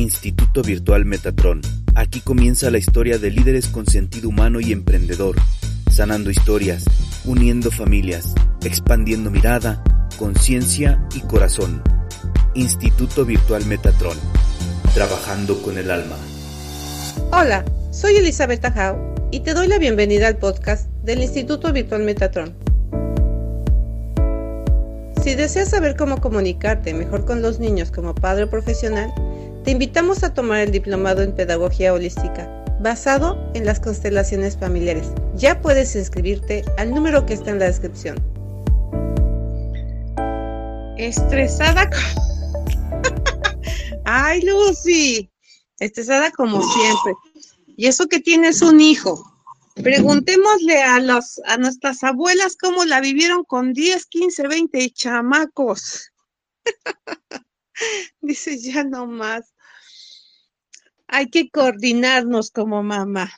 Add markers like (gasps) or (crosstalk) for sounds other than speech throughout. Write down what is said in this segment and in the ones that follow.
Instituto Virtual Metatron. Aquí comienza la historia de líderes con sentido humano y emprendedor, sanando historias, uniendo familias, expandiendo mirada, conciencia y corazón. Instituto Virtual Metatron. Trabajando con el alma. Hola, soy Elizabeth Tajau y te doy la bienvenida al podcast del Instituto Virtual Metatron. Si deseas saber cómo comunicarte mejor con los niños como padre profesional, te invitamos a tomar el diplomado en Pedagogía Holística, basado en las constelaciones familiares. Ya puedes inscribirte al número que está en la descripción. Estresada. (laughs) Ay, Lucy. Estresada como siempre. Y eso que tienes un hijo. Preguntémosle a, los, a nuestras abuelas cómo la vivieron con 10, 15, 20 chamacos. (laughs) Dice, ya no más. Hay que coordinarnos como mamá.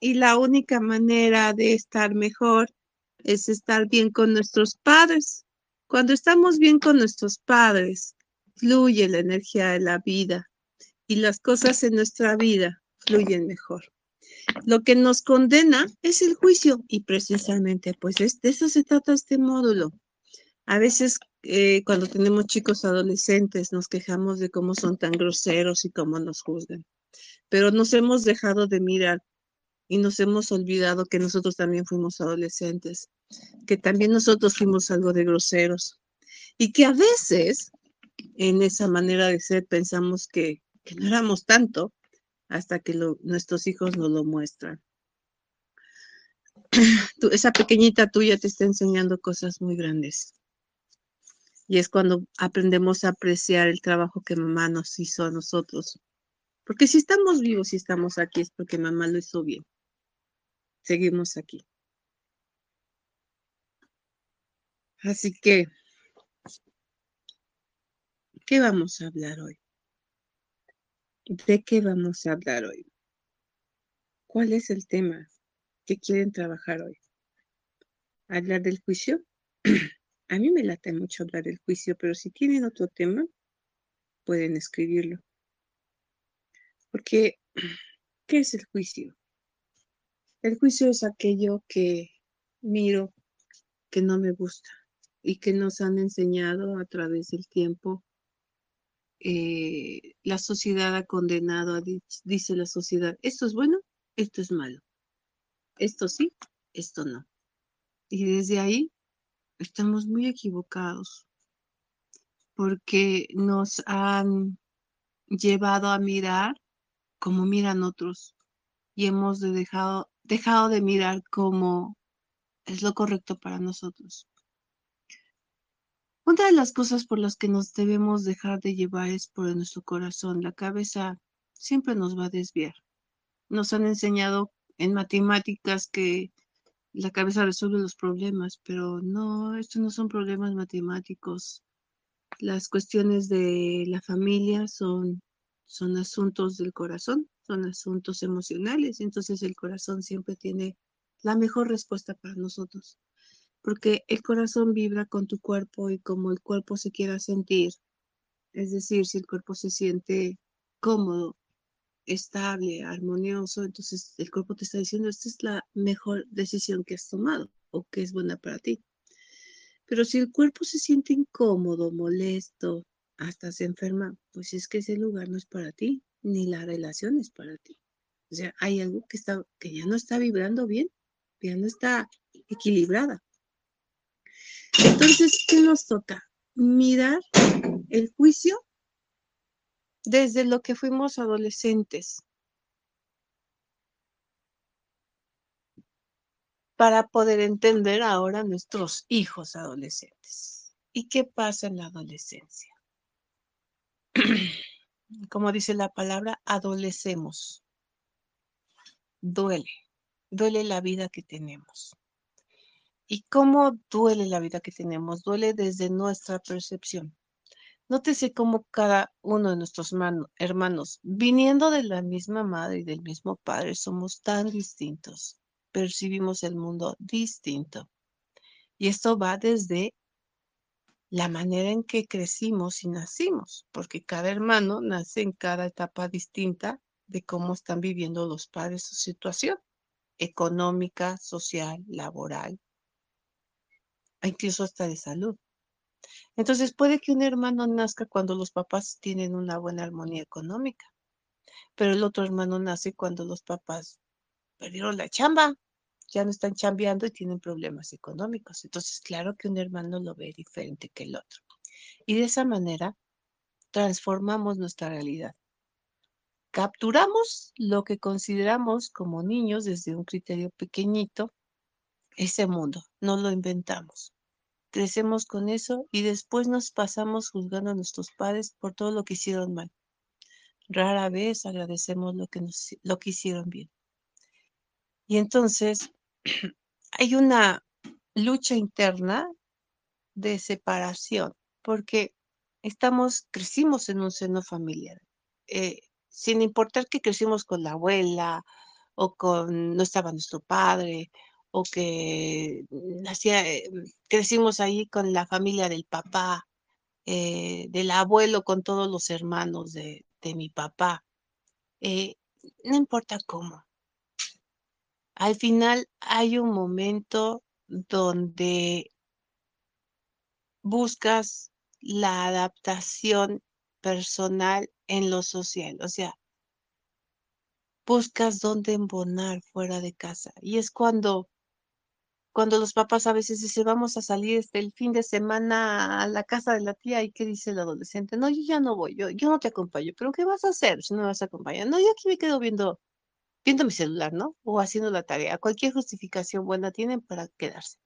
Y la única manera de estar mejor es estar bien con nuestros padres. Cuando estamos bien con nuestros padres, fluye la energía de la vida y las cosas en nuestra vida fluyen mejor. Lo que nos condena es el juicio y precisamente pues de eso se trata este módulo. A veces eh, cuando tenemos chicos adolescentes nos quejamos de cómo son tan groseros y cómo nos juzgan, pero nos hemos dejado de mirar y nos hemos olvidado que nosotros también fuimos adolescentes, que también nosotros fuimos algo de groseros y que a veces en esa manera de ser pensamos que, no éramos tanto hasta que nuestros hijos nos lo muestran. (clears throat) esa pequeñita tuya te está enseñando cosas muy grandes. Y es cuando aprendemos a apreciar el trabajo que mamá nos hizo a nosotros. Porque si estamos vivos y estamos aquí es porque mamá lo hizo bien. Seguimos aquí. Así que, ¿qué vamos a hablar hoy? ¿De qué vamos a hablar hoy? ¿Cuál es el tema que quieren trabajar hoy? ¿Hablar del juicio? (clears throat) A mí me late mucho hablar del juicio, pero si tienen otro tema, pueden escribirlo. Porque, ¿qué es el juicio? El juicio es aquello que miro, que no me gusta y que nos han enseñado a través del tiempo. Eh, la sociedad ha condenado, dice la sociedad, esto es bueno, esto es malo, esto sí, esto no. Y desde ahí estamos muy equivocados porque nos han llevado a mirar como miran otros y hemos dejado, dejado de mirar como es lo correcto para nosotros. Una de las cosas por las que nos debemos dejar de llevar es por nuestro corazón. La cabeza siempre nos va a desviar. Nos han enseñado en matemáticas que la cabeza resuelve los problemas, pero no, estos no son problemas matemáticos. Las cuestiones de la familia son, son asuntos del corazón, son asuntos emocionales, entonces el corazón siempre tiene la mejor respuesta para nosotros, porque el corazón vibra con tu cuerpo y como el cuerpo se quiera sentir, es decir, si el cuerpo se siente cómodo, estable, armonioso, entonces el cuerpo te está diciendo, esta es la mejor decisión que has tomado o que es buena para ti. Pero si el cuerpo se siente incómodo, molesto, hasta se enferma, pues es que ese lugar no es para ti, ni la relación es para ti. O sea, hay algo que, está, que ya no está vibrando bien, ya no está equilibrada. Entonces, ¿qué nos toca? Mirar el juicio desde lo que fuimos adolescentes. para poder entender ahora nuestros hijos adolescentes. ¿Y qué pasa en la adolescencia? (clears throat) Como dice la palabra, adolecemos. Duele, duele la vida que tenemos. ¿Y cómo duele la vida que tenemos? Duele desde nuestra percepción. Nótese cómo cada uno de nuestros hermanos, viniendo de la misma madre y del mismo padre, somos tan distintos. Percibimos el mundo distinto. Y esto va desde la manera en que crecimos y nacimos, porque cada hermano nace en cada etapa distinta de cómo están viviendo los padres su situación económica, social, laboral, e incluso hasta de salud. Entonces puede que un hermano nazca cuando los papás tienen una buena armonía económica, pero el otro hermano nace cuando los papás perdieron la chamba, ya no están chambeando y tienen problemas económicos. Entonces, claro que un hermano lo ve diferente que el otro. Y de esa manera transformamos nuestra realidad. Capturamos lo que consideramos como niños desde un criterio pequeñito, ese mundo, no lo inventamos. Crecemos con eso y después nos pasamos juzgando a nuestros padres por todo lo que hicieron mal. Rara vez agradecemos lo que, lo que hicieron bien. Y entonces (clears throat) hay una lucha interna de separación, porque estamos, crecimos en un seno familiar, eh, sin importar que crecimos con la abuela o con, no estaba nuestro padre, o que nacía, eh, crecimos ahí con la familia del papá, eh, del abuelo, con todos los hermanos de, de mi papá. no importa cómo, al final hay un momento donde buscas la adaptación personal en lo social, o sea, buscas dónde embonar fuera de casa. Y es cuando, cuando los papás a veces dicen, vamos a salir este, el fin de semana a la casa de la tía, ¿y qué dice el adolescente? No, yo ya no voy, yo, yo no te acompaño, pero ¿qué vas a hacer si no me vas a acompañar? No, yo aquí me quedo viendo viendo mi celular, ¿no? O haciendo la tarea. Cualquier justificación buena tienen para quedarse.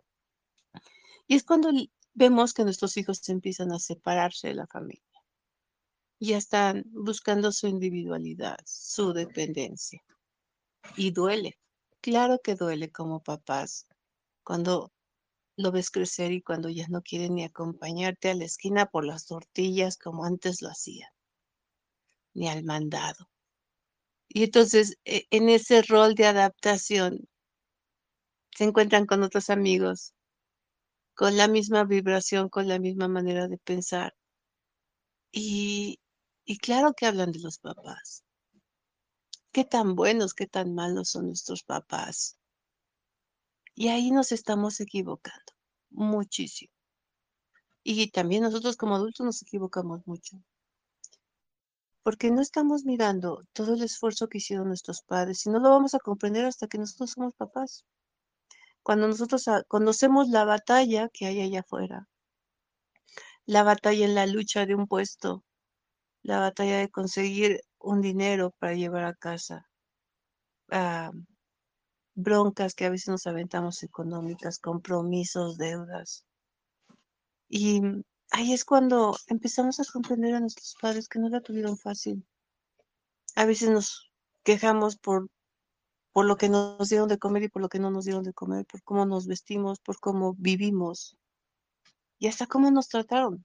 Y es cuando vemos que nuestros hijos empiezan a separarse de la familia. Ya están buscando su individualidad, su dependencia. Y duele. Claro que duele como papás cuando lo ves crecer y cuando ya no quieren ni acompañarte a la esquina por las tortillas como antes lo hacían, ni al mandado. Y entonces, e, en ese rol de adaptación, se encuentran con otros amigos, con la misma vibración, con la misma manera de pensar. Y, y claro que hablan de los papás. Qué tan buenos, qué tan malos son nuestros papás. Y ahí nos estamos equivocando muchísimo. Y también nosotros como adultos nos equivocamos mucho porque no estamos mirando todo el esfuerzo que hicieron nuestros padres y no lo vamos a comprender hasta que nosotros somos papás. Cuando nosotros conocemos la batalla que hay allá afuera, la batalla en la lucha de un puesto, la batalla de conseguir un dinero para llevar a casa, ah, broncas que a veces nos aventamos económicas, compromisos, deudas. Y ahí es cuando empezamos a comprender a nuestros padres que no la tuvieron fácil. A veces nos quejamos por, por lo que nos dieron de comer y por lo que no nos dieron de comer, por cómo nos vestimos, por cómo vivimos y hasta cómo nos trataron.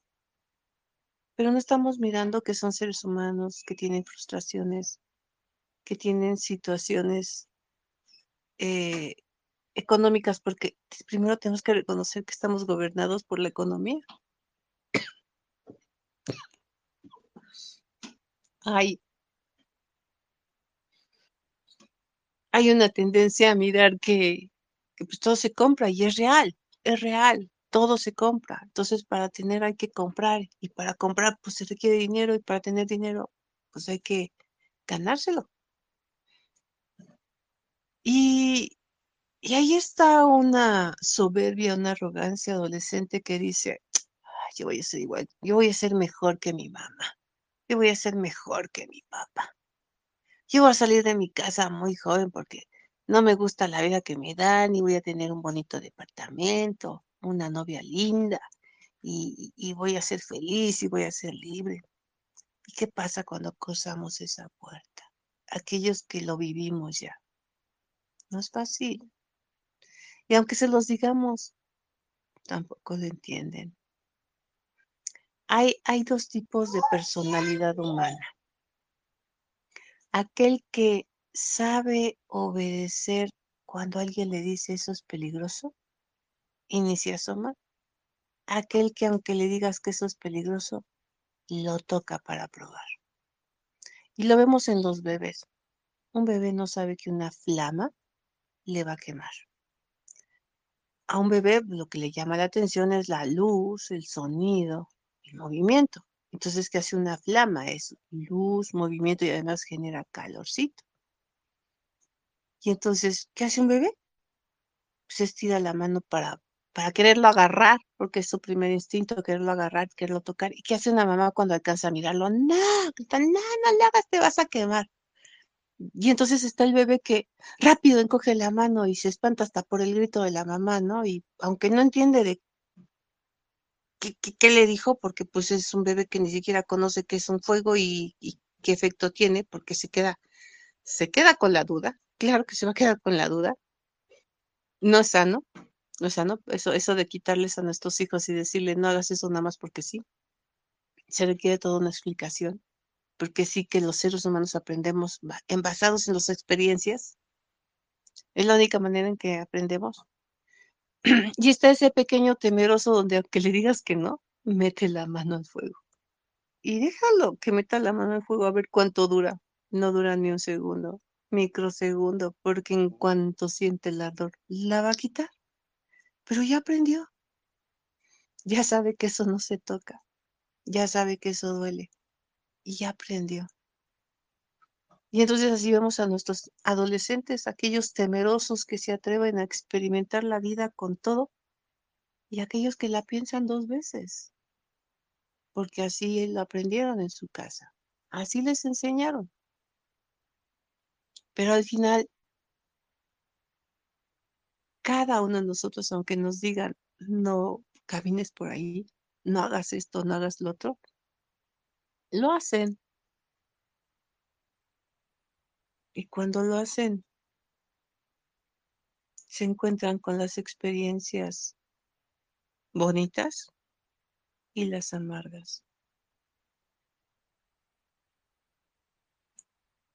Pero no estamos mirando que son seres humanos, que tienen frustraciones, que tienen situaciones eh, económicas, porque primero tenemos que reconocer que estamos gobernados por la economía. Hay, hay una tendencia a mirar que, pues todo se compra y es real, es real, todo se compra. Entonces para tener hay que comprar y para comprar pues se requiere dinero y para tener dinero pues hay que ganárselo. Y, y ahí está una soberbia, una arrogancia adolescente que dice, yo voy a ser igual, yo voy a ser mejor que mi mamá yo voy a ser mejor que mi papá. Yo voy a salir de mi casa muy joven porque no me gusta la vida que me dan y voy a tener un bonito departamento, una novia linda y, voy a ser feliz y voy a ser libre. ¿Y qué pasa cuando cruzamos esa puerta? Aquellos que lo vivimos ya. No es fácil. Y aunque se los digamos, tampoco lo entienden. Hay, dos tipos de personalidad humana. Aquel que sabe obedecer cuando alguien le dice eso es peligroso y ni se asoma. aquel que aunque le digas que eso es peligroso, lo toca para probar. Y lo vemos en los bebés. Un bebé no sabe que una flama le va a quemar. A un bebé lo que le llama la atención es la luz, el sonido, movimiento. Entonces, ¿qué hace una flama? Es luz, movimiento y además genera calorcito. Y entonces, ¿qué hace un bebé? Se estira la mano para, para quererlo agarrar, porque es su primer instinto, quererlo agarrar, quererlo tocar. ¿Y qué hace una mamá cuando alcanza a mirarlo? No, no, no le hagas, te vas a quemar. Y entonces está el bebé que rápido encoge la mano y se espanta hasta por el grito de la mamá, ¿no? Y aunque no entiende de qué, le dijo, porque pues es un bebé que ni siquiera conoce qué es un fuego y, qué efecto tiene, porque se queda, se queda con la duda, claro que se va a quedar con la duda. No es sano, no es sano, eso, eso de quitarles a nuestros hijos y decirle no hagas eso nada más porque sí. Se requiere toda una explicación porque sí que los seres humanos aprendemos en basados en las experiencias. Es la única manera en que aprendemos. (clears throat) y está ese pequeño temeroso donde aunque le digas que no, mete la mano al fuego. Y déjalo que meta la mano al fuego a ver cuánto dura. No dura ni un segundo, microsegundo, porque en cuanto siente el ardor, la va a quitar. Pero ya aprendió. Ya sabe que eso no se toca. Ya sabe que eso duele y ya aprendió. Y entonces así vemos a nuestros adolescentes, aquellos temerosos que se atreven a experimentar la vida con todo y aquellos que la piensan dos veces, porque así lo aprendieron en su casa, así les enseñaron. Pero al final, cada uno de nosotros, aunque nos digan, no camines por ahí, no hagas esto, no hagas lo otro, lo hacen. Y cuando lo hacen, se encuentran con las experiencias bonitas y las amargas.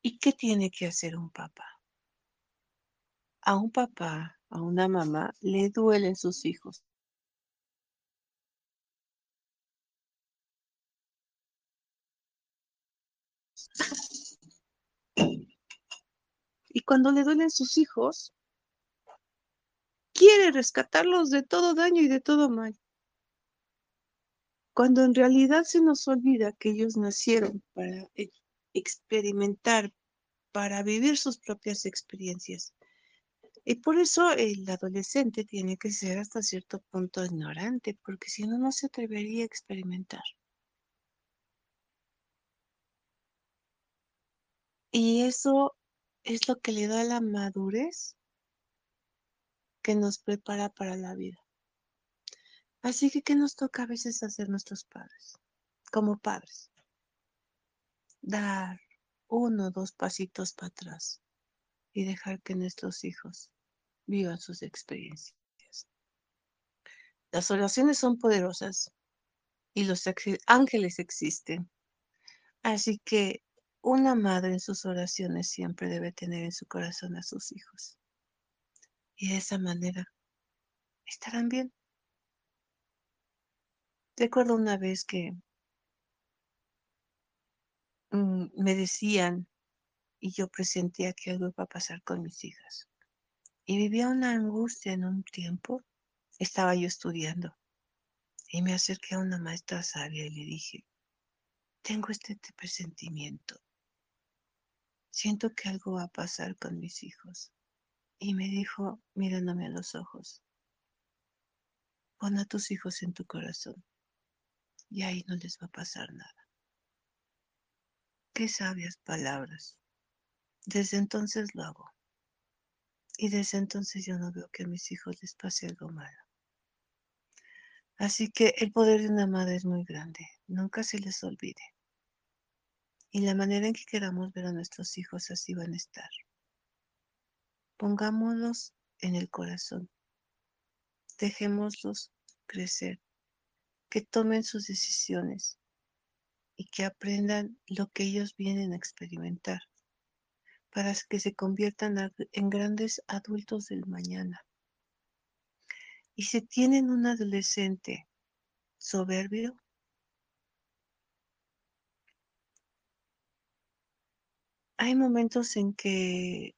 ¿Y qué tiene que hacer un papá? A un papá, a una mamá, le duelen sus hijos. Y cuando le duelen sus hijos, quiere rescatarlos de todo daño y de todo mal. Cuando en realidad se nos olvida que ellos nacieron para experimentar, para vivir sus propias experiencias. Y por eso el adolescente tiene que ser hasta cierto punto ignorante, porque si no, no se atrevería a experimentar. Y eso es lo que le da la madurez que nos prepara para la vida. Así que, ¿qué nos toca a veces hacer nuestros padres? Como padres. Dar uno o dos pasitos para atrás y dejar que nuestros hijos vivan sus experiencias. Las oraciones son poderosas y los ángeles existen. Así que una madre en sus oraciones siempre debe tener en su corazón a sus hijos. Y de esa manera estarán bien. Recuerdo una vez que mm, me decían y yo presentía que algo iba a pasar con mis hijas. Y vivía una angustia en un tiempo. Estaba yo estudiando y me acerqué a una maestra sabia y le dije, tengo este presentimiento siento que algo va a pasar con mis hijos. Y me dijo, mirándome a los ojos, pon a tus hijos en tu corazón y ahí no les va a pasar nada. Qué sabias palabras. Desde entonces lo hago. Y desde entonces yo no veo que a mis hijos les pase algo malo. Así que el poder de una madre es muy grande. Nunca se les olvide y la manera en que queramos ver a nuestros hijos así van a estar. Pongámoslos en el corazón. Dejémoslos crecer, que tomen sus decisiones y que aprendan lo que ellos vienen a experimentar para que se conviertan en grandes adultos del mañana. Y si tienen un adolescente soberbio? Hay momentos en que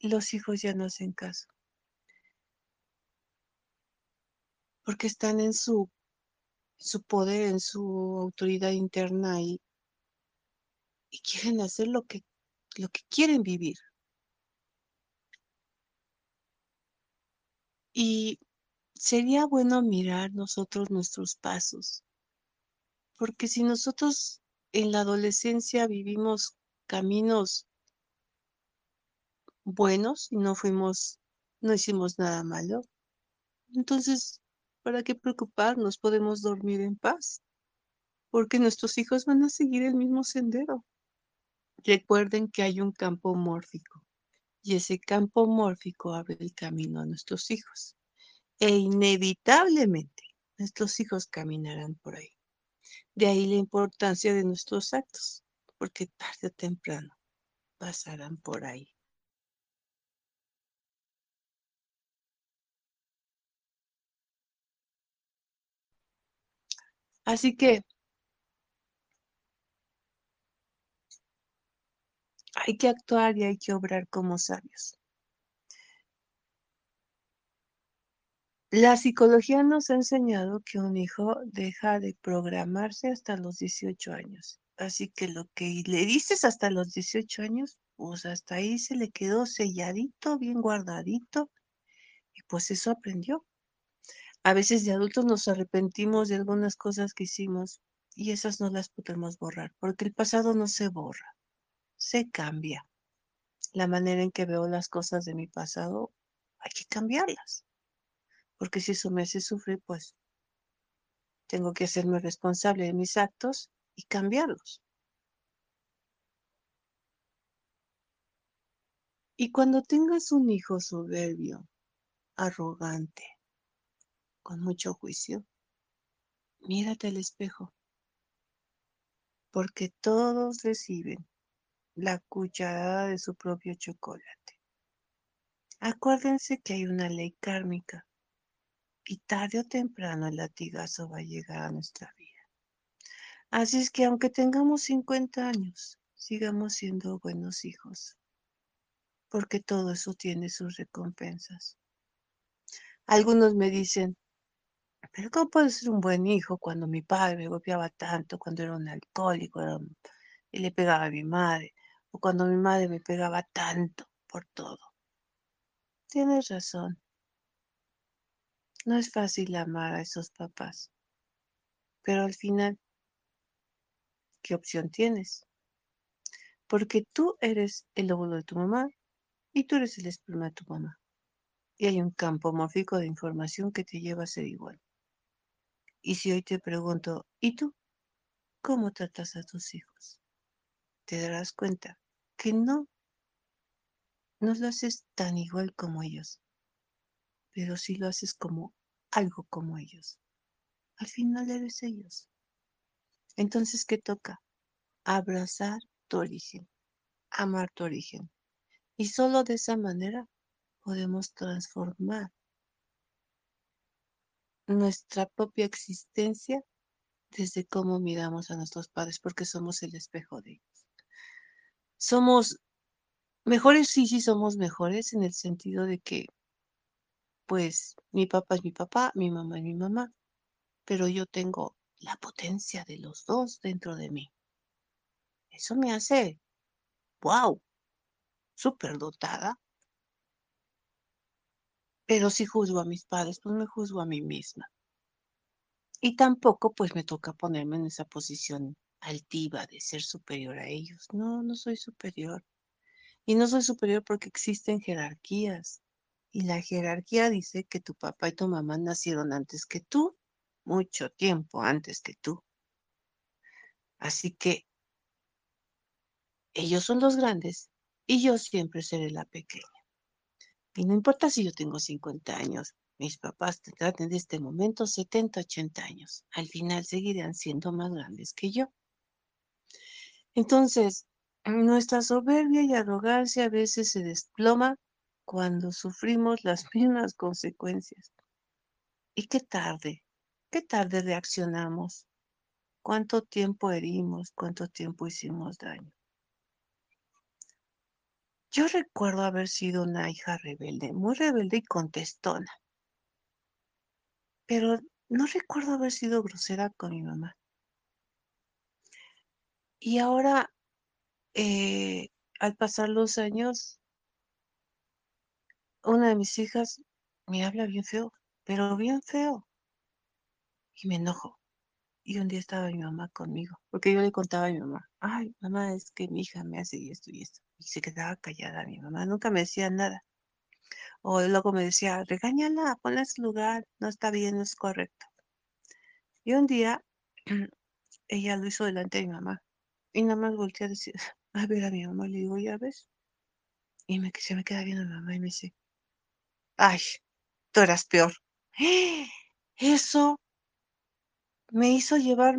los hijos ya no hacen caso, porque están en su, su poder, en su autoridad interna y, quieren hacer lo que, lo que quieren vivir. Y sería bueno mirar nosotros nuestros pasos, porque si nosotros en la adolescencia vivimos caminos buenos y no fuimos, no hicimos nada malo, entonces, ¿para qué preocuparnos? Podemos dormir en paz, porque nuestros hijos van a seguir el mismo sendero. Recuerden que hay un campo mórfico y ese campo mórfico abre el camino a nuestros hijos e inevitablemente nuestros hijos caminarán por ahí. De ahí la importancia de nuestros actos, porque tarde o temprano pasarán por ahí. Así que hay que actuar y hay que obrar como sabios. La psicología nos ha enseñado que un hijo deja de programarse hasta los 18 años. Así que lo que le dices hasta los 18 años, pues hasta ahí se le quedó selladito, bien guardadito. Y pues eso aprendió. A veces de adultos nos arrepentimos de algunas cosas que hicimos y esas no las podemos borrar, porque el pasado no se borra, se cambia. La manera en que veo las cosas de mi pasado, hay que cambiarlas porque si eso me hace sufrir, pues tengo que hacerme responsable de mis actos y cambiarlos. Y cuando tengas un hijo soberbio, arrogante, con mucho juicio, mírate al espejo, porque todos reciben la cucharada de su propio chocolate. Acuérdense que hay una ley kármica y tarde o temprano el latigazo va a llegar a nuestra. Así es que aunque tengamos 50 años, sigamos siendo buenos hijos, porque todo eso tiene sus recompensas. Algunos me dicen, pero ¿cómo puedo ser un buen hijo cuando mi padre me golpeaba tanto, cuando era un alcohólico y le pegaba a mi madre, o cuando mi madre me pegaba tanto por todo? Tienes razón. No es fácil amar a esos papás, pero al final, ¿qué opción tienes? Porque tú eres el óvulo de tu mamá y tú eres el esperma de tu mamá. Y hay un campo mórfico de información que te lleva a ser igual. Y si hoy te pregunto, ¿y tú? ¿Cómo tratas a tus hijos? Te darás cuenta que no, no lo haces tan igual como ellos pero si lo haces como algo como ellos, al final eres ellos. Entonces, ¿qué toca? Abrazar tu origen, amar tu origen. Y solo de esa manera podemos transformar nuestra propia existencia desde cómo miramos a nuestros padres, porque somos el espejo de ellos. Somos mejores, sí, sí, somos mejores en el sentido de que pues mi papá es mi papá, mi mamá es mi mamá, pero yo tengo la potencia de los dos dentro de mí. Eso me hace, wow, súper dotada. Pero si juzgo a mis padres, pues me juzgo a mí misma. Y tampoco pues me toca ponerme en esa posición altiva de ser superior a ellos. No, no soy superior. Y no soy superior porque existen jerarquías. Y la jerarquía dice que tu papá y tu mamá nacieron antes que tú, mucho tiempo antes que tú. Así que ellos son los grandes y yo siempre seré la pequeña. Y no importa si yo tengo 50 años, mis papás tendrán en este momento 70, 80 años. Al final seguirán siendo más grandes que yo. Entonces, nuestra soberbia y arrogancia a veces se desploma cuando sufrimos las (laughs) mismas consecuencias. Y qué tarde, qué tarde reaccionamos, cuánto tiempo herimos, cuánto tiempo hicimos daño. Yo recuerdo haber sido una hija rebelde, muy rebelde y contestona, pero no recuerdo haber sido grosera con mi mamá. Y ahora, eh, al pasar los años, una de mis hijas me habla bien feo, pero bien feo. Y me enojo. Y un día estaba mi mamá conmigo, porque yo le contaba a mi mamá, ay, mamá, es que mi hija me hace esto y esto. Y se quedaba callada mi mamá, nunca me decía nada. O luego me decía, regáñala, ponla en su lugar, no está bien, no es correcto. Y un día (clears throat) ella lo hizo delante de mi mamá. Y nada más volteé a decir, (laughs) a ver a mi mamá, le digo, ¿ya ves? Y me, se me queda viendo mi mamá y me dice, ay, tú eras peor. (gasps) Eso me hizo llevar,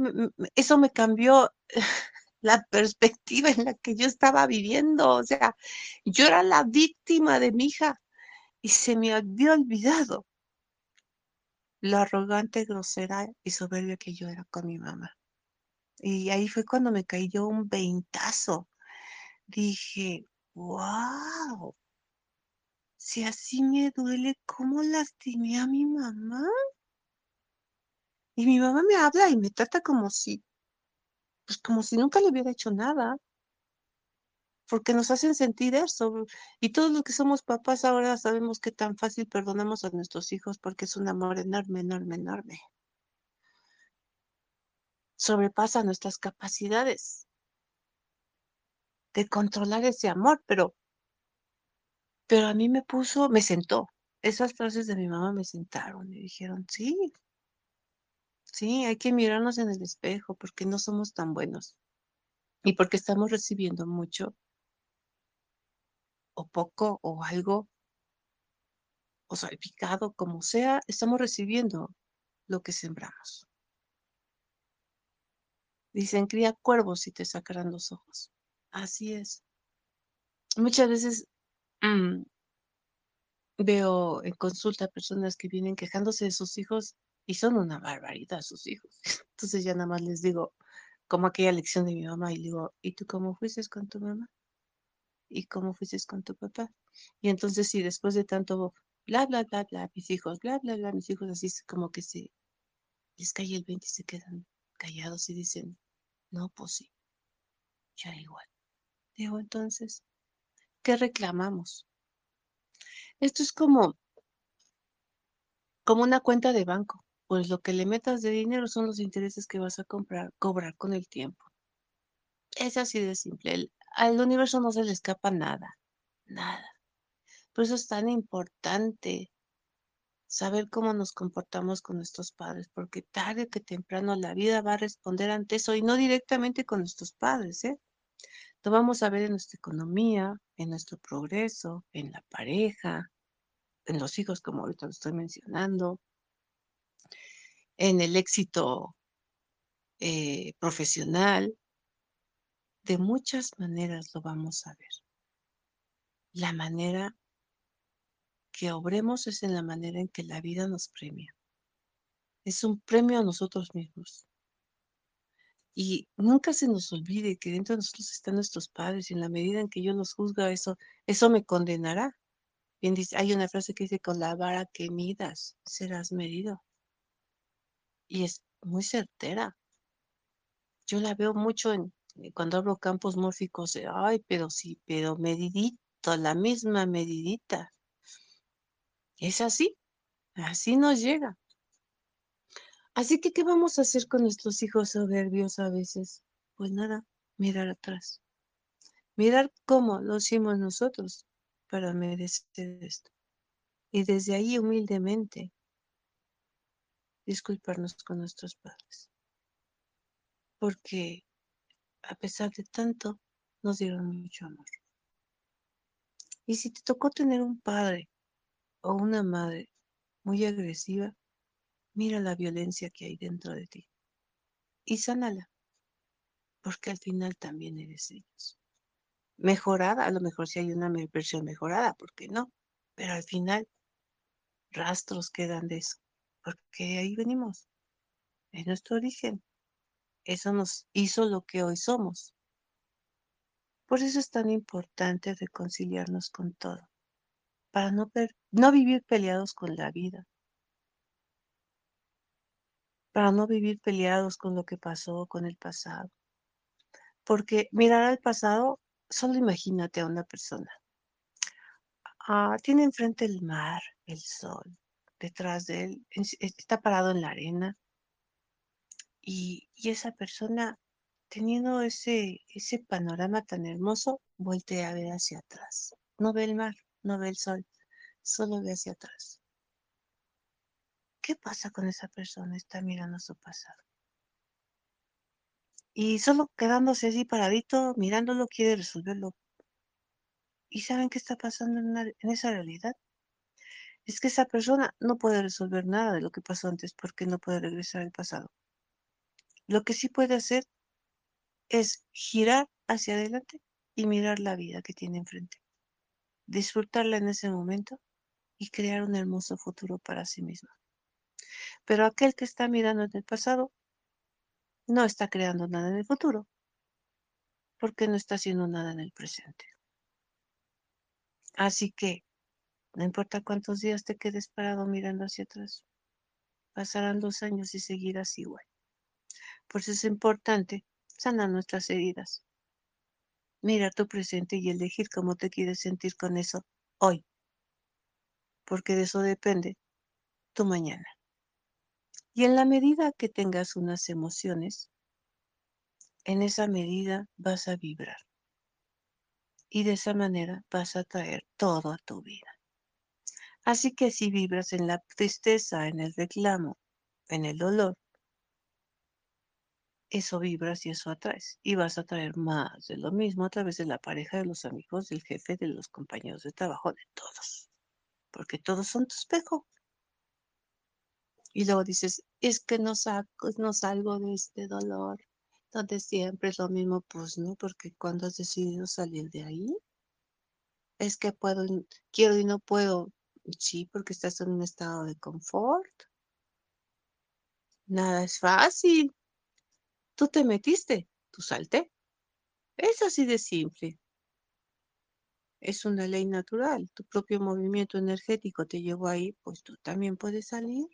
eso me cambió (laughs) la perspectiva en la que yo estaba viviendo. O sea, yo era la víctima de mi hija y se me había olvidado lo arrogante, grosera y soberbia que yo era con mi mamá. Y ahí fue cuando me cayó un veintazo. Dije, wow, si así me duele, ¿cómo lastimé a mi mamá? Y mi mamá me habla y me trata como si, pues como si nunca le hubiera hecho nada. Porque nos hacen sentir eso. Y todos los que somos papás ahora sabemos que tan fácil perdonamos a nuestros hijos porque es un amor enorme, enorme, enorme sobrepasa nuestras capacidades de controlar ese amor, pero, pero a mí me puso, me sentó. Esas frases de mi mamá me sentaron y dijeron, sí, sí, hay que mirarnos en el espejo porque no somos tan buenos y porque estamos recibiendo mucho o poco o algo o salpicado, como sea, estamos recibiendo lo que sembramos. Dicen, cría cuervos y te sacarán los ojos. Así es. Muchas veces mm, veo en consulta personas que vienen quejándose de sus hijos y son una barbaridad sus hijos. (laughs) Entonces ya nada más les digo, como aquella lección de mi mamá, y digo, ¿y tú cómo fuiste con tu mamá? ¿Y cómo fuiste con tu papá? Y entonces si después de tanto bla, bla, bla, bla, mis hijos, bla, bla, bla, mis hijos, así como que se les cae el 20 y se quedan callados y dicen, no, pues sí, ya igual. Digo, entonces, ¿qué reclamamos? Esto es como, como una cuenta de banco. Pues lo que le metas de dinero son los intereses que vas a comprar, cobrar con el tiempo. Es así de simple. al universo no se le escapa nada, nada. Por eso es tan importante saber cómo nos comportamos con nuestros padres, porque tarde que temprano la vida va a responder ante eso y no directamente con nuestros padres, ¿eh? Lo vamos a ver en nuestra economía, en nuestro progreso, en la pareja, en los hijos, como ahorita lo estoy mencionando, en el éxito eh, profesional. De muchas maneras lo vamos a ver. La manera que obremos es en la manera en que la vida nos premia. Es un premio a nosotros mismos. Y nunca se nos olvide que dentro de nosotros están nuestros padres y en la medida en que yo los juzga, eso, eso me condenará. Bien dice, hay una frase que dice, con la vara que midas, serás medido. Y es muy certera. Yo la veo mucho en, eh, cuando hablo campos mórficos, ay, pero sí, pero medidito, la misma medidita. Es así, así nos llega. Así que, ¿qué vamos a hacer con nuestros hijos soberbios a veces? Pues nada, mirar atrás. Mirar cómo lo hicimos nosotros para merecer esto. Y desde ahí humildemente disculparnos con nuestros padres. Porque a pesar de tanto, nos dieron mucho amor. Y si te tocó tener un padre o una madre muy agresiva, mira la violencia que hay dentro de ti y sánala, porque al final también eres ellos. Mejorada, a lo mejor si hay una versión mejorada, ¿por qué no? Pero al final rastros quedan de eso, porque ahí venimos. es nuestro origen. Eso nos hizo lo que hoy somos. Por eso es tan importante reconciliarnos con todo, para no, no vivir peleados con la vida, para no vivir peleados con lo que pasó, con el pasado. Porque mirar al pasado, solo imagínate a una persona. Ah, tiene enfrente el mar, el sol, detrás de él, está parado en la arena. Y, y esa persona, teniendo ese, ese panorama tan hermoso, voltea a ver hacia atrás. No ve el mar, no ve el sol, solo ve hacia atrás. ¿Qué pasa con esa persona? Está mirando su pasado. Y solo quedándose así paradito, mirándolo, quiere resolverlo. ¿Y saben qué está pasando en, en esa realidad? Es que esa persona no puede resolver nada de lo que pasó antes porque no puede regresar al pasado. Lo que sí puede hacer es girar hacia adelante y mirar la vida que tiene enfrente. Disfrutarla en ese momento y crear un hermoso futuro para sí mismo. Pero aquel que está mirando en el pasado no está creando nada en el futuro, porque no está haciendo nada en el presente. Así que, no importa cuántos días te quedes parado mirando hacia atrás, pasarán dos años y seguirás igual. Por eso es importante sanar nuestras heridas, mirar tu presente y elegir cómo te quieres sentir con eso hoy, porque de eso depende tu mañana. Y en la medida que tengas unas emociones, en esa medida vas a vibrar. Y de esa manera vas a traer todo a tu vida. Así que si vibras en la tristeza, en el reclamo, en el dolor, eso vibras y eso atraes. Y vas a traer más de lo mismo a través de la pareja, de los amigos, del jefe, de los compañeros de trabajo, de todos. Porque todos son tu espejo. Y luego dices, es que no, saco, no salgo de este dolor, donde siempre es lo mismo. Pues no, porque cuando has decidido salir de ahí, es que puedo, quiero y no puedo. Sí, porque estás en un estado de confort. Nada es fácil. Tú te metiste, tú salté. Es así de simple. Es una ley natural. Tu propio movimiento energético te llevó ahí, pues tú también puedes salir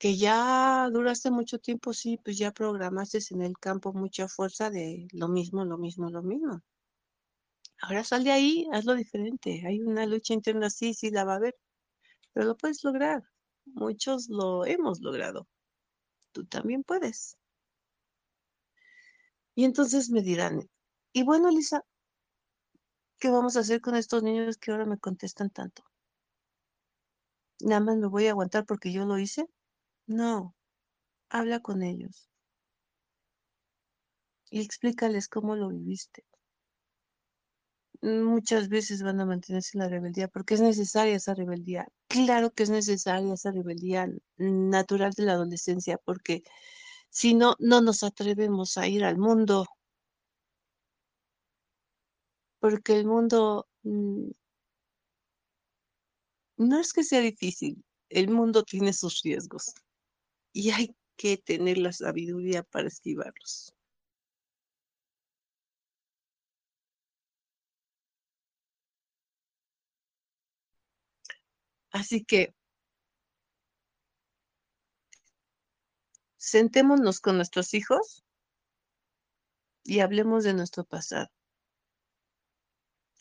que ya duraste mucho tiempo, sí, pues ya programaste en el campo mucha fuerza de lo mismo, lo mismo, lo mismo. Ahora sal de ahí, hazlo diferente. Hay una lucha interna, sí, sí, la va a haber, pero lo puedes lograr. Muchos lo hemos logrado. Tú también puedes. Y entonces me dirán, y bueno, Lisa, ¿qué vamos a hacer con estos niños que ahora me contestan tanto? Nada más me voy a aguantar porque yo lo hice. No, habla con ellos y explícales cómo lo viviste. Muchas veces van a mantenerse en la rebeldía porque es necesaria esa rebeldía. Claro que es necesaria esa rebeldía natural de la adolescencia porque si no, no nos atrevemos a ir al mundo. Porque el mundo mm, no es que sea difícil, el mundo tiene sus riesgos y hay que tener la sabiduría para esquivarlos. Así que sentémonos con nuestros hijos y hablemos de nuestro pasado.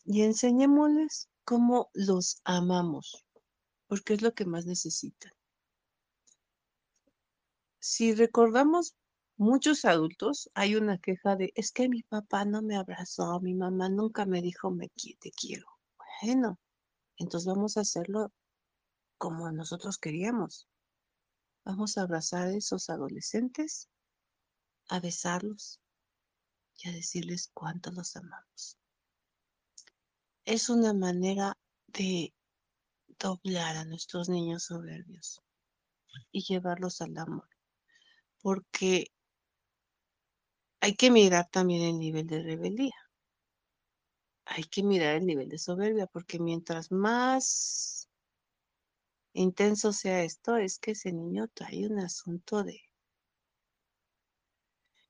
Y enseñémosles cómo los amamos, porque es lo que más necesitan si recordamos muchos adultos, hay una queja de, es que mi papá no me abrazó, mi mamá nunca me dijo, me te quiero. Bueno, entonces vamos a hacerlo como nosotros queríamos. Vamos a abrazar a esos adolescentes, a besarlos y a decirles cuánto los amamos. Es una manera de doblar a nuestros niños soberbios y llevarlos al amor porque hay que mirar también el nivel de rebeldía. Hay que mirar el nivel de soberbia, porque mientras más intenso sea esto, es que ese niño trae un asunto de,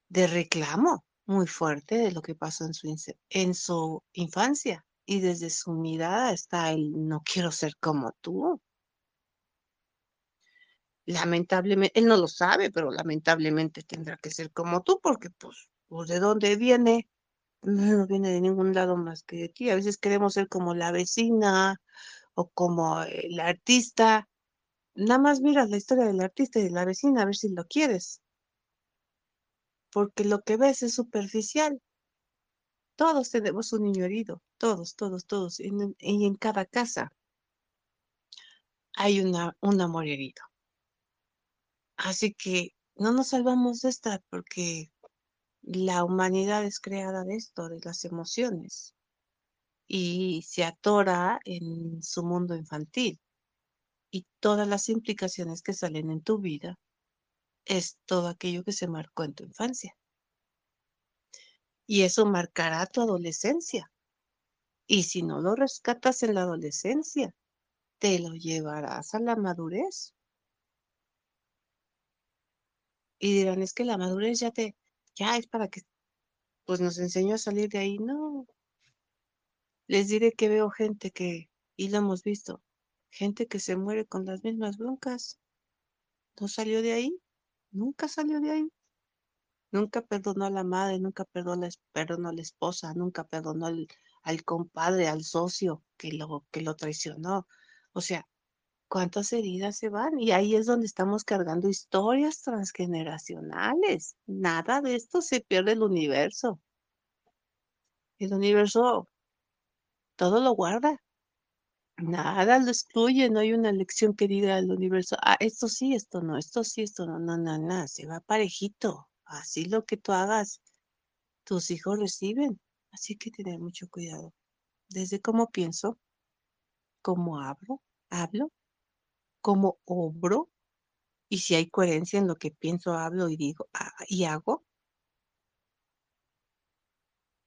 de reclamo muy fuerte de lo que pasó en su, en su infancia. Y desde su mirada está el no quiero ser como tú. Lamentablemente, él no lo sabe, pero lamentablemente tendrá que ser como tú, porque pues, pues ¿de dónde viene? No viene de ningún lado más que de ti. A veces queremos ser como la vecina o como el artista. Nada más miras la historia del artista y de la vecina a ver si lo quieres. Porque lo que ves es superficial. Todos tenemos un niño herido, todos, todos, todos. y en cada casa hay una, un amor herido. Así que no nos salvamos de esta porque la humanidad es creada de esto, de las emociones, y se atora en su mundo infantil. Y todas las implicaciones que salen en tu vida es todo aquello que se marcó en tu infancia. Y eso marcará tu adolescencia. Y si no lo rescatas en la adolescencia, te lo llevarás a la madurez. Y dirán, es que la madurez ya te, ya es para que pues nos enseñó a salir de ahí. No. Les diré que veo gente que, y lo hemos visto, gente que se muere con las mismas broncas. No salió de ahí, nunca salió de ahí. Nunca perdonó a la madre, nunca perdonó, perdonó a la esposa, nunca perdonó al, al compadre, al socio que lo, que lo traicionó. O sea, cuántas heridas se van. Y ahí es donde estamos cargando historias transgeneracionales. Nada de esto se pierde el universo. El universo todo lo guarda. Nada lo excluye, no hay una lección que diga al universo, ah, esto sí, esto no, esto sí, esto no, no, no, no, se va parejito. Así lo que tú hagas, tus hijos reciben. Así que tener mucho cuidado. Desde cómo pienso, cómo hablo, hablo, cómo obro y si hay coherencia en lo que pienso, hablo y digo ah, y hago.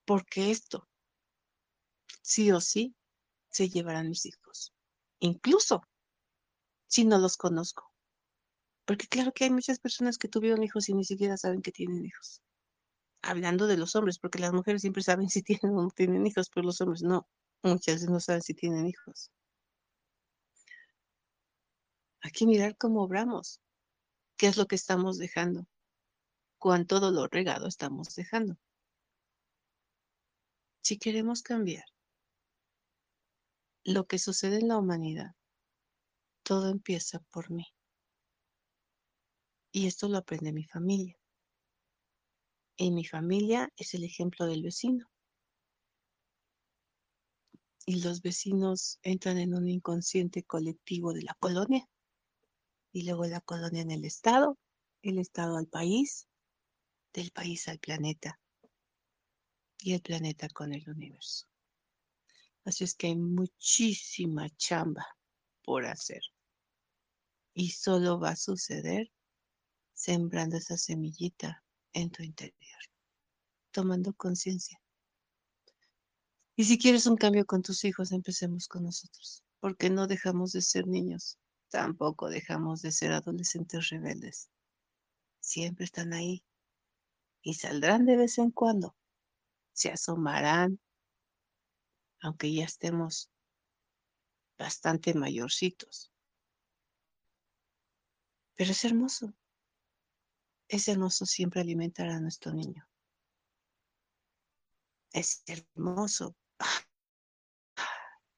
Porque esto, sí o sí, se llevarán mis hijos. Incluso si no los conozco. Porque claro que hay muchas personas que tuvieron hijos y ni siquiera saben que tienen hijos. Hablando de los hombres, porque las mujeres siempre saben si (laughs) tienen o no tienen hijos, pero los hombres no. Muchas veces no saben si tienen hijos. Hay que mirar cómo obramos, qué es lo que estamos dejando, cuán todo lo regado estamos dejando. Si queremos cambiar lo que sucede en la humanidad, todo empieza por mí. Y esto lo aprende mi familia. En mi familia es el ejemplo del vecino. Y los vecinos entran en un inconsciente colectivo de la colonia y luego la colonia en el Estado, el Estado al país, del país al planeta y el planeta con el universo. Así es que hay muchísima chamba por hacer. Y solo va a suceder sembrando esa semillita en tu interior, tomando conciencia. Y si quieres un cambio con tus hijos, empecemos con nosotros, porque no dejamos de ser niños tampoco dejamos de ser adolescentes rebeldes. Siempre están ahí y saldrán de vez en cuando. Se asomarán, aunque ya estemos bastante mayorcitos. Pero es hermoso. Es hermoso siempre alimentar a nuestro niño. Es hermoso (sighs)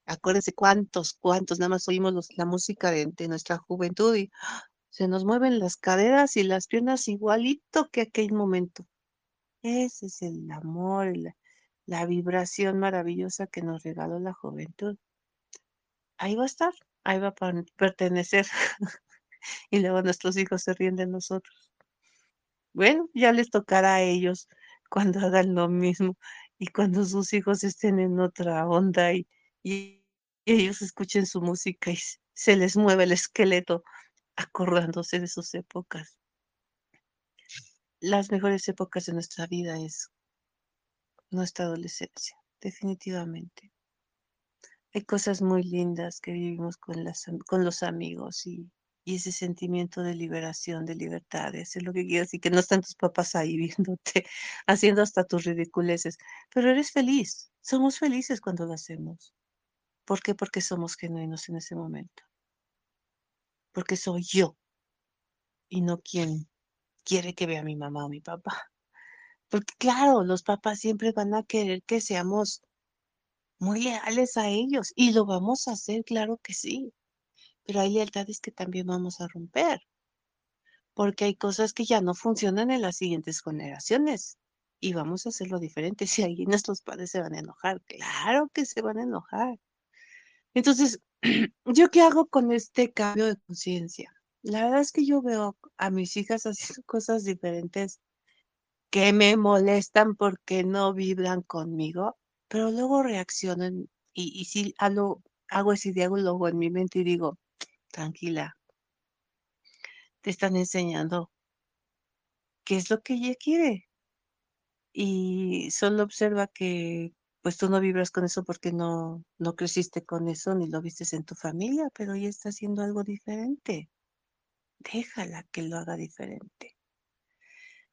Acuérdense cuántos, cuántos, nada más oímos la música de, nuestra juventud y (gasps) se nos mueven las caderas y las piernas igualito que aquel momento. Ese es el amor, la, la vibración maravillosa que nos regaló la juventud. Ahí va a estar, ahí va a pertenecer. (laughs) y luego nuestros hijos se ríen de nosotros. Bueno, ya les tocará a ellos cuando hagan lo mismo y cuando sus hijos estén en otra onda y, y ellos escuchen su música y se les mueve el esqueleto acordándose de sus épocas. Las mejores épocas de nuestra vida es nuestra adolescencia, definitivamente. hay cosas muy lindas que vivimos con, las, con los amigos y, ese sentimiento de liberación, de libertad, de hacer lo que quieras y que no están tus papás ahí (laughs) viéndote, haciendo hasta tus ridiculeces, pero eres feliz, somos felices cuando lo hacemos. ¿Por qué? Porque somos genuinos en ese momento. Porque soy yo y no quien quiere que vea a mi mamá o mi papá. Porque claro, los papás siempre van a querer que seamos muy leales a ellos y lo vamos a hacer, claro que sí. Pero hay lealtades que también vamos a romper. Porque hay cosas que ya no funcionan en las siguientes generaciones y vamos a hacerlo diferente. (laughs) Si ahí nuestros padres se van a enojar, claro que se van a enojar. Entonces, (clears throat) ¿yo qué hago con este cambio de conciencia? La verdad es que yo veo a mis hijas haciendo (laughs) cosas diferentes que me molestan porque no vibran conmigo, pero luego reaccionan y, y si hago, hago ese diálogo en mi mente y digo, tranquila, te están enseñando qué es lo que ella quiere. Y solo observa que pues tú no vibras con eso porque no, no creciste con eso ni lo vistes en tu familia, pero ella está haciendo algo diferente. Déjala que lo haga diferente.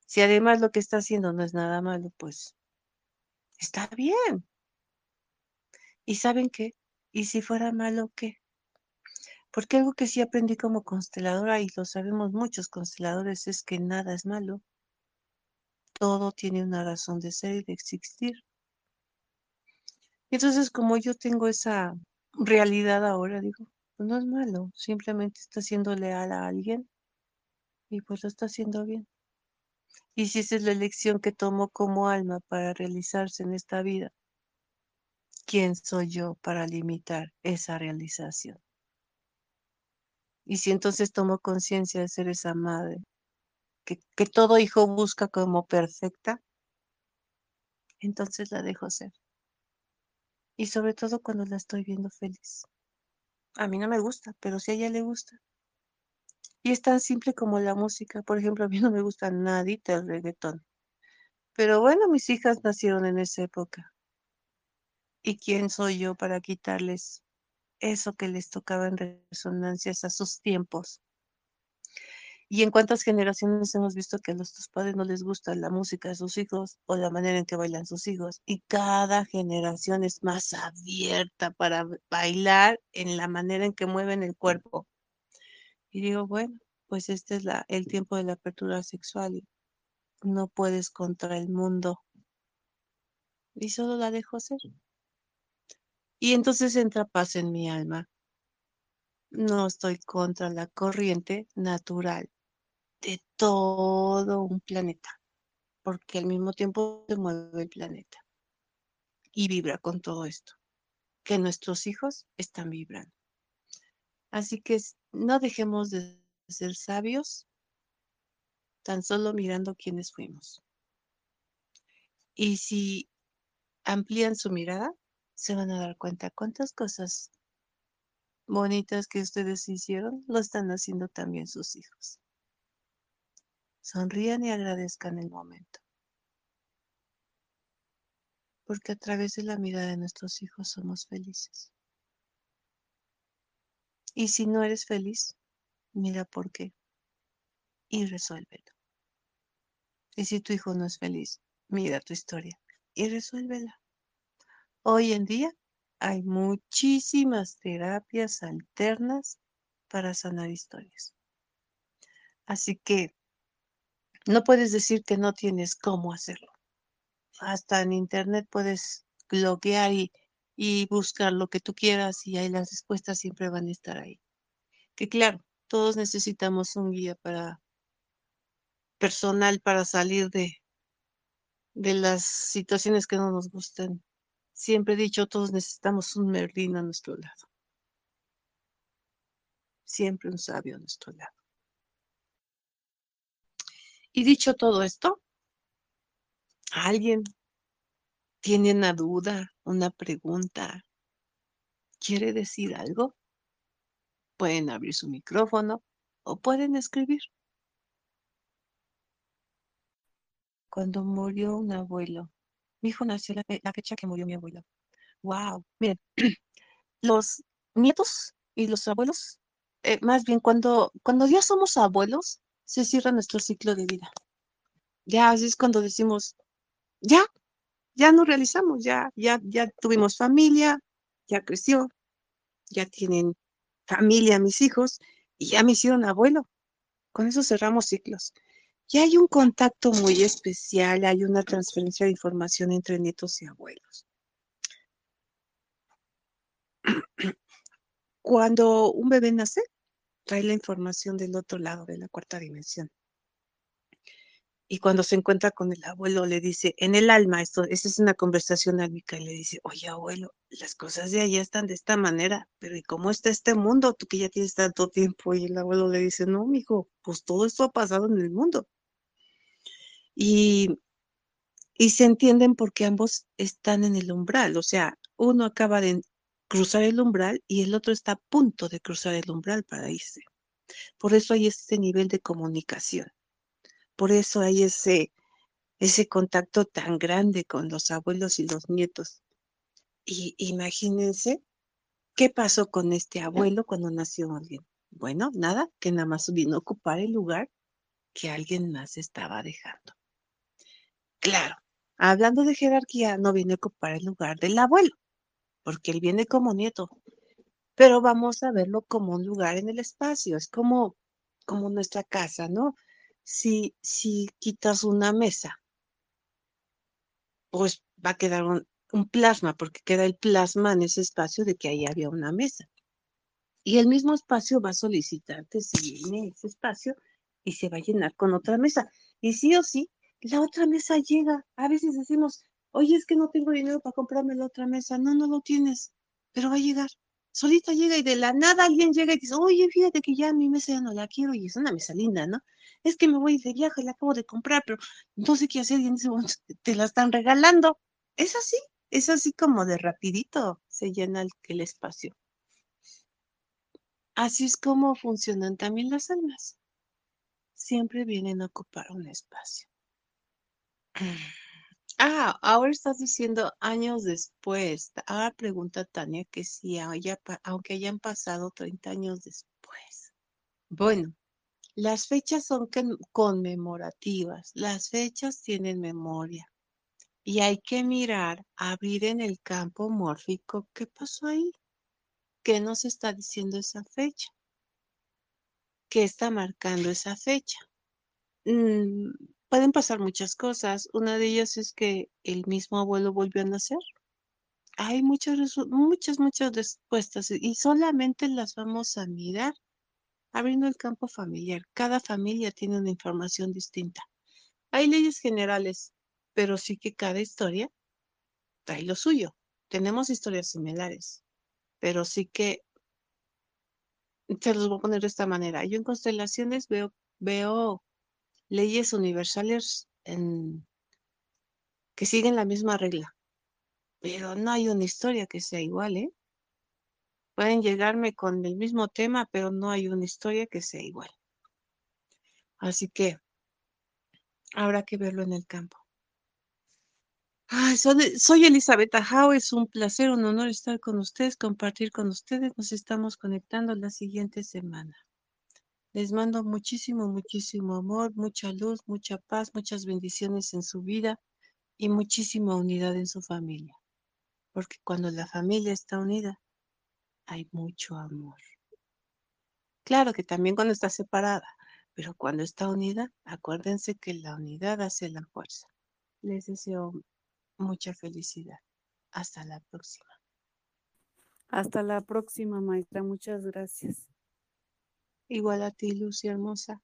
Si además lo que está haciendo no es nada malo, pues está bien. ¿Y saben qué? ¿Y si fuera malo qué? Porque algo que sí aprendí como consteladora, y lo sabemos muchos consteladores, es que nada es malo. Todo tiene una razón de ser y de existir. Entonces, como yo tengo esa realidad ahora, digo, pues no es malo, simplemente está siendo leal a alguien y pues lo está haciendo bien. Y si esa es la elección que tomo como alma para realizarse en esta vida, ¿quién soy yo para limitar esa realización? Y si entonces tomo conciencia de ser esa madre, que, que todo hijo busca como perfecta, entonces la dejo ser y sobre todo cuando la estoy viendo feliz. A mí no me gusta, pero si a ella le gusta. Y es tan simple como la música. Por ejemplo, a mí no me gusta nadita el reggaetón. Pero bueno, mis hijas nacieron en esa época. ¿Y quién soy yo para quitarles eso que les tocaba en resonancias a sus tiempos? ¿Y en cuántas generaciones hemos visto que a los padres no les gusta la música de sus hijos o la manera en que bailan sus hijos? Y cada generación es más abierta para bailar en la manera en que mueven el cuerpo. Y digo, bueno, pues este es la, el tiempo de la apertura sexual. no puedes contra el mundo. Y solo la dejo ser. Y entonces entra paz en mi alma. No estoy contra la corriente natural de todo un planeta, porque al mismo tiempo se mueve el planeta y vibra con todo esto, que nuestros hijos están vibrando. Así que no dejemos de ser sabios tan solo mirando quiénes fuimos. Y si amplían su mirada, se van a dar cuenta cuántas cosas bonitas que ustedes hicieron lo están haciendo también sus hijos. Sonrían y agradezcan el momento. Porque a través de la mirada de nuestros hijos somos felices. Y si no eres feliz, mira por qué y resuélvelo. Y si tu hijo no es feliz, mira tu historia y resuélvela. Hoy en día hay muchísimas terapias alternas para sanar historias. Así que no puedes decir que no tienes cómo hacerlo. Hasta en internet puedes bloquear y, y buscar lo que tú quieras y ahí las respuestas siempre van a estar ahí. Que claro, todos necesitamos un guía para personal para salir de, de las situaciones que no nos gustan. Siempre he dicho, todos necesitamos un Merlín a nuestro lado. Siempre un sabio a nuestro lado. Y dicho todo esto, ¿alguien tiene una duda, una pregunta? ¿Quiere decir algo? Pueden abrir su micrófono o pueden escribir. Cuando murió un abuelo, mi hijo nació la, fecha que murió mi abuelo. Wow, miren, (clears throat) los nietos y los abuelos, eh, más bien cuando, cuando ya somos abuelos, se cierra nuestro ciclo de vida. Ya así es cuando decimos, ya, ya nos realizamos, ya, ya, ya tuvimos familia, ya creció, ya tienen familia mis hijos y ya me hicieron abuelo. Con eso cerramos ciclos. Y hay un contacto muy especial, hay una transferencia de información entre nietos y abuelos. Cuando un bebé nace, trae la información del otro lado de la cuarta dimensión. Y cuando se encuentra con el abuelo, le dice, en el alma, esto, esta es una conversación álmica, y le dice, oye, abuelo, las cosas de allá están de esta manera, pero ¿y cómo está este mundo? Tú que ya tienes tanto tiempo. Y el abuelo le dice, no, mijo, pues todo esto ha pasado en el mundo. Y, y se entienden porque ambos están en el umbral, o sea, uno acaba de cruzar el umbral y el otro está a punto de cruzar el umbral para irse. Por eso hay ese nivel de comunicación. Por eso hay ese, ese contacto tan grande con los abuelos y los nietos. Y imagínense qué pasó con este abuelo cuando nació alguien. Bueno, nada, que nada más vino a ocupar el lugar que alguien más estaba dejando. Claro, hablando de jerarquía, no viene a ocupar el lugar del abuelo, porque él viene como nieto, pero vamos a verlo como un lugar en el espacio, es como, como nuestra casa, ¿no? Si, si quitas una mesa, pues va a quedar un, plasma, porque queda el plasma en ese espacio de que ahí había una mesa. Y el mismo espacio va a solicitar que se llene ese espacio y se va a llenar con otra mesa. Y sí o sí, la otra mesa llega. A veces decimos, oye, es que no tengo dinero para comprarme la otra mesa. No, no lo tienes, pero va a llegar solita llega y de la nada alguien llega y dice, oye, fíjate que ya mi mesa ya no la quiero y es una mesa linda, ¿no? Es que me voy de viaje, la acabo de comprar, pero no sé qué hacer y en ese momento (laughs) te la están regalando. Es así, es así como de rapidito se llena el, espacio. Así es como funcionan también las almas. Siempre vienen a ocupar un espacio. (clears throat) Ah, ahora estás diciendo años después. Ahora pregunta Tania que si aunque hayan pasado 30 años después. Bueno, las fechas son conmemorativas. Las fechas tienen memoria. Y hay que mirar, abrir en el campo mórfico qué pasó ahí. ¿Qué nos está diciendo esa fecha? ¿Qué está marcando esa fecha? Mm, pueden pasar muchas cosas. Una de ellas es que el mismo abuelo volvió a nacer. Hay muchas, muchas, muchas respuestas y solamente las vamos a mirar abriendo el campo familiar. Cada familia tiene una información distinta. Hay leyes generales, pero sí que cada historia trae lo suyo. Tenemos historias similares, pero sí que se los voy a poner de esta manera. Yo en constelaciones veo, leyes universales que siguen la misma regla. Pero no hay una historia que sea igual, ¿eh? Pueden llegarme con el mismo tema, pero no hay una historia que sea igual. Así que habrá que verlo en el campo. soy, soy Elizabeth Ajao, es un placer, un honor estar con ustedes, compartir con ustedes. Nos estamos conectando la siguiente semana. Les mando muchísimo, muchísimo amor, mucha luz, mucha paz, muchas bendiciones en su vida y muchísima unidad en su familia. Porque cuando la familia está unida, hay mucho amor. Claro que también cuando está separada, pero cuando está unida, acuérdense que la unidad hace la fuerza. Les deseo mucha felicidad. Hasta la próxima. Hasta la próxima, maestra. Muchas gracias. Igual a ti, Lucy hermosa.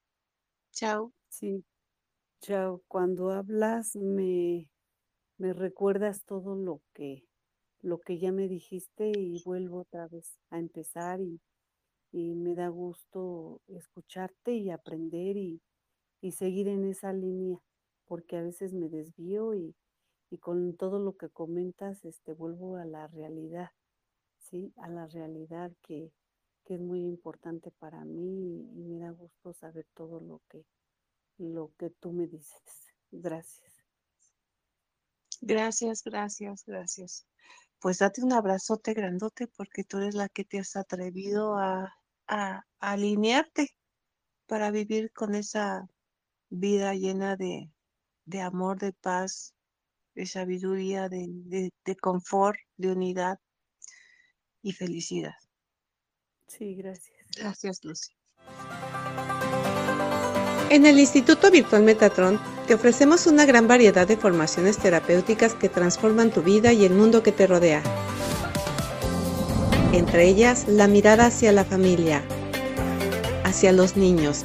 Chao. Sí. Chao. Cuando hablas me, me recuerdas todo lo que, lo que ya me dijiste y vuelvo otra vez a empezar y, me da gusto escucharte y aprender y, y, seguir en esa línea, porque a veces me desvío y, y con todo lo que comentas, este, vuelvo a la realidad, ¿sí? A la realidad que, que es muy importante para mí y me da gusto saber todo lo que, lo que tú me dices. Gracias. Gracias, gracias, gracias. Pues date un abrazote grandote porque tú eres la que te has atrevido a, a, alinearte para vivir con esa vida llena de, de amor, de paz, de sabiduría, de, de, de confort, de unidad y felicidad. Sí, gracias. Gracias, Lucy. En el Instituto Virtual Metatron te ofrecemos una gran variedad de formaciones terapéuticas que transforman tu vida y el mundo que te rodea. Entre ellas, la mirada hacia la familia, hacia los niños,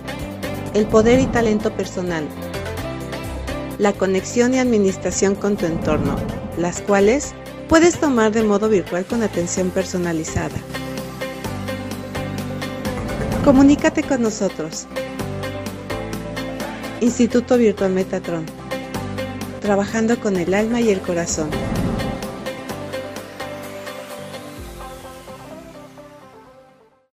el poder y talento personal, la conexión y administración con tu entorno, las cuales puedes tomar de modo virtual con atención personalizada. Comunícate con nosotros. Instituto Virtual Metatron. Trabajando con el alma y el corazón.